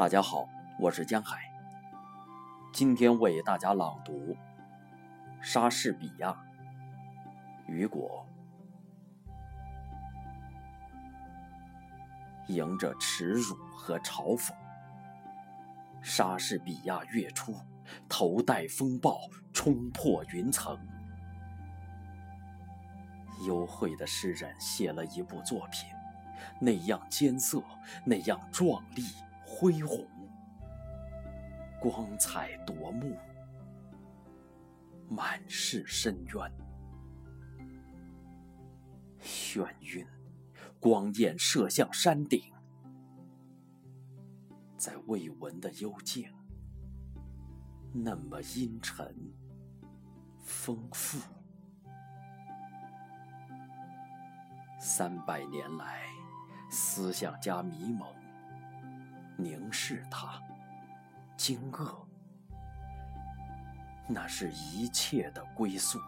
大家好，我是江海。今天为大家朗读《莎士比亚》。雨果迎着耻辱和嘲讽，莎士比亚跃出，头戴风暴，冲破云层。幽会的诗人写了一部作品，那样艰涩，那样壮丽。恢宏，光彩夺目，满是深渊，眩晕，光焰射向山顶，在未闻的幽静，那么阴沉，丰富。三百年来，思想家迷蒙。凝视他，惊愕，那是一切的归宿，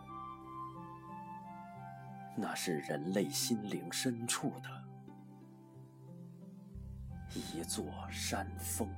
那是人类心灵深处的一座山峰。